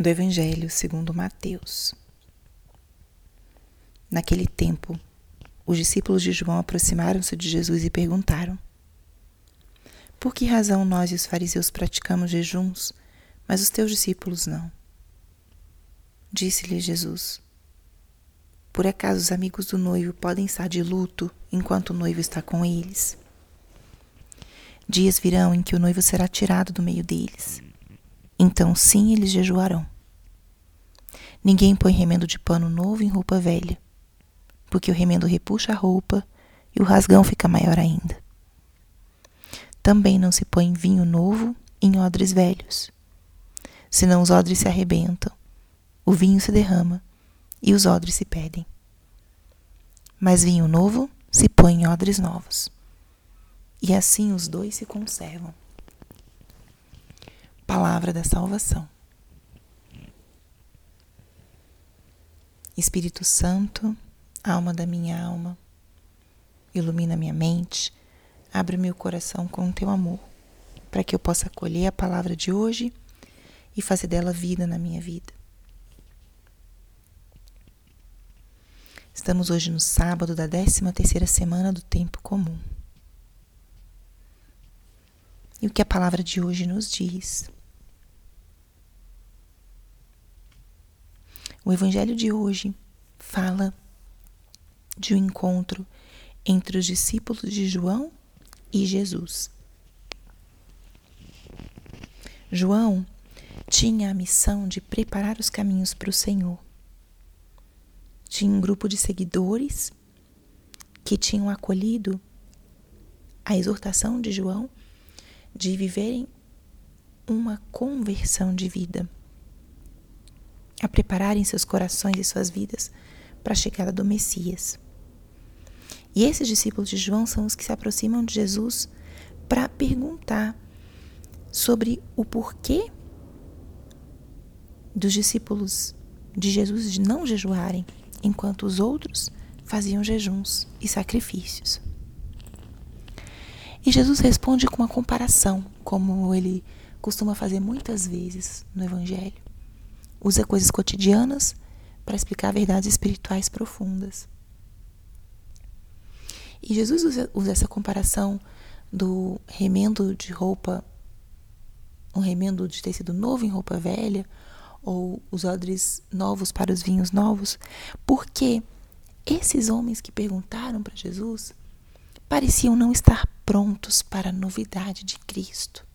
do Evangelho segundo Mateus. Naquele tempo, os discípulos de João aproximaram-se de Jesus e perguntaram: Por que razão nós e os fariseus praticamos jejuns, mas os teus discípulos não? Disse-lhe Jesus: Por acaso os amigos do noivo podem estar de luto enquanto o noivo está com eles? Dias virão em que o noivo será tirado do meio deles então sim eles jejuarão. Ninguém põe remendo de pano novo em roupa velha, porque o remendo repuxa a roupa e o rasgão fica maior ainda. Também não se põe vinho novo em odres velhos, senão os odres se arrebentam, o vinho se derrama e os odres se perdem. Mas vinho novo se põe em odres novos, e assim os dois se conservam palavra da salvação. Espírito Santo, alma da minha alma, ilumina minha mente, abre meu coração com o teu amor, para que eu possa acolher a palavra de hoje e fazer dela vida na minha vida. Estamos hoje no sábado da 13 terceira semana do tempo comum. E o que a palavra de hoje nos diz? O evangelho de hoje fala de um encontro entre os discípulos de João e Jesus. João tinha a missão de preparar os caminhos para o Senhor. Tinha um grupo de seguidores que tinham acolhido a exortação de João de viverem uma conversão de vida a prepararem seus corações e suas vidas para a chegada do Messias. E esses discípulos de João são os que se aproximam de Jesus para perguntar sobre o porquê dos discípulos de Jesus não jejuarem, enquanto os outros faziam jejuns e sacrifícios. E Jesus responde com uma comparação, como ele costuma fazer muitas vezes no Evangelho usa coisas cotidianas para explicar verdades espirituais profundas. E Jesus usa, essa comparação do remendo de roupa, um remendo de tecido novo em roupa velha, ou os odres novos para os vinhos novos, porque esses homens que perguntaram para Jesus pareciam não estar prontos para a novidade de Cristo.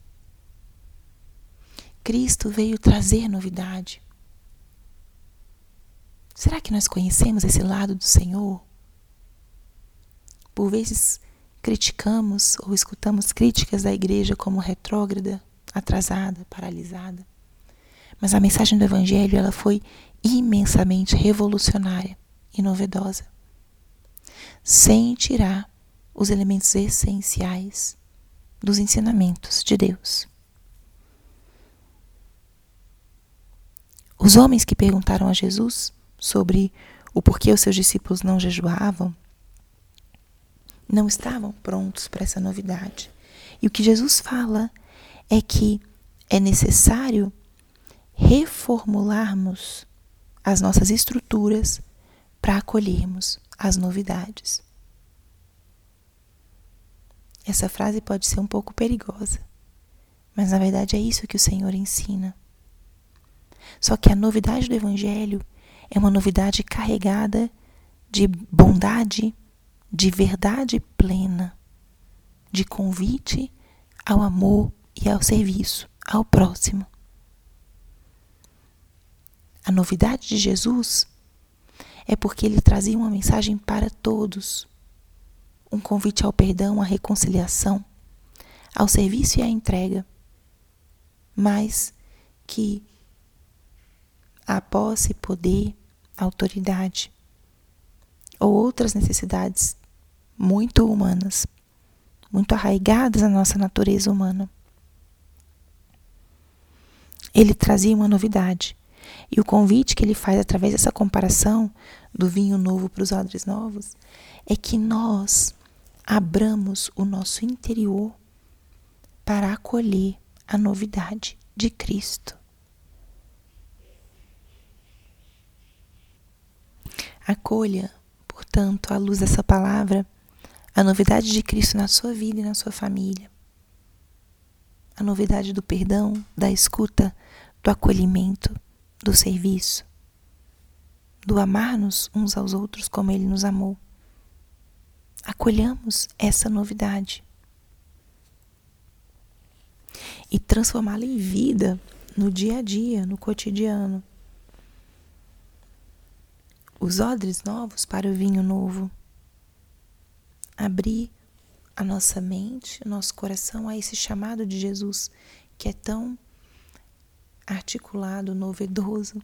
Cristo veio trazer novidade. Será que nós conhecemos esse lado do Senhor? Por vezes criticamos ou escutamos críticas da igreja como retrógrada, atrasada, paralisada. Mas a mensagem do evangelho ela foi imensamente revolucionária e novedosa, sem tirar os elementos essenciais dos ensinamentos de Deus. Os homens que perguntaram a Jesus sobre o porquê os seus discípulos não jejuavam, não estavam prontos para essa novidade. E o que Jesus fala é que é necessário reformularmos as nossas estruturas para acolhermos as novidades. Essa frase pode ser um pouco perigosa, mas na verdade é isso que o Senhor ensina. Só que a novidade do Evangelho é uma novidade carregada de bondade, de verdade plena, de convite ao amor e ao serviço ao próximo. A novidade de Jesus é porque ele trazia uma mensagem para todos, um convite ao perdão, à reconciliação, ao serviço e à entrega, mas que a posse, poder, autoridade ou outras necessidades muito humanas, muito arraigadas na nossa natureza humana. Ele trazia uma novidade. E o convite que ele faz através dessa comparação do vinho novo para os odres novos é que nós abramos o nosso interior para acolher a novidade de Cristo. Acolha, portanto, à luz dessa palavra, a novidade de Cristo na sua vida e na sua família. A novidade do perdão, da escuta, do acolhimento, do serviço, do amar-nos uns aos outros como Ele nos amou. Acolhamos essa novidade e transformá-la em vida no dia a dia, no cotidiano. Os odres novos para o vinho novo. Abrir a nossa mente, o nosso coração a esse chamado de Jesus que é tão articulado, novedoso,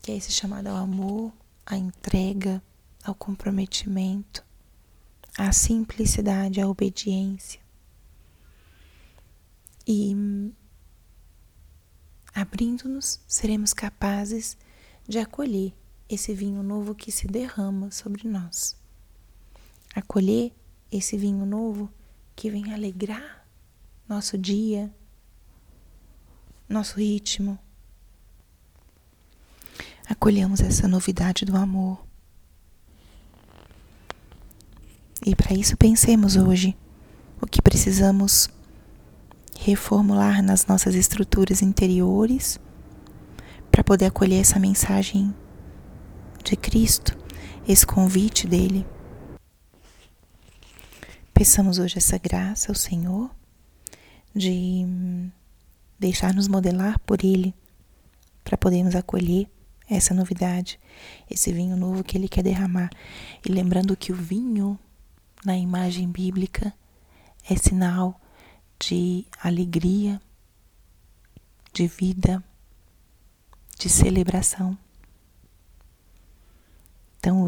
que é esse chamado ao amor, à entrega, ao comprometimento, à simplicidade, à obediência. E abrindo-nos, seremos capazes de acolher esse vinho novo que se derrama sobre nós. Acolher esse vinho novo que vem alegrar nosso dia, nosso ritmo. Acolhemos essa novidade do amor. E para isso pensemos hoje o que precisamos reformular nas nossas estruturas interiores para poder acolher essa mensagem de Cristo, esse convite dele. Peçamos hoje essa graça ao Senhor de deixar-nos modelar por Ele para podermos acolher essa novidade, esse vinho novo que Ele quer derramar. E lembrando que o vinho, na imagem bíblica, é sinal de alegria, de vida, de celebração.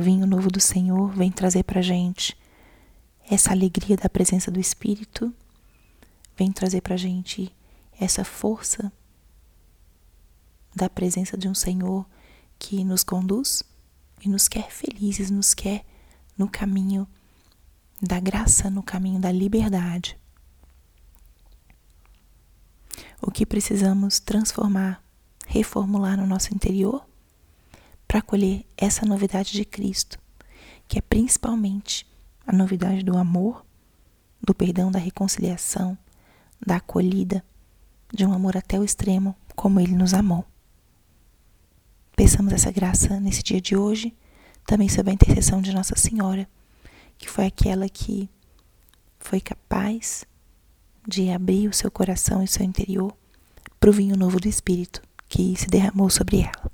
Vinho novo do Senhor vem trazer para a gente essa alegria da presença do Espírito, vem trazer para a gente essa força da presença de um Senhor que nos conduz e nos quer felizes, nos quer no caminho da graça, no caminho da liberdade. O que precisamos transformar, reformular no nosso interior para acolher essa novidade de Cristo, que é principalmente a novidade do amor, do perdão, da reconciliação, da acolhida, de um amor até o extremo, como Ele nos amou. Peçamos essa graça nesse dia de hoje, também sob a intercessão de Nossa Senhora, que foi aquela que foi capaz de abrir o seu coração e o seu interior para o vinho novo do Espírito que se derramou sobre ela.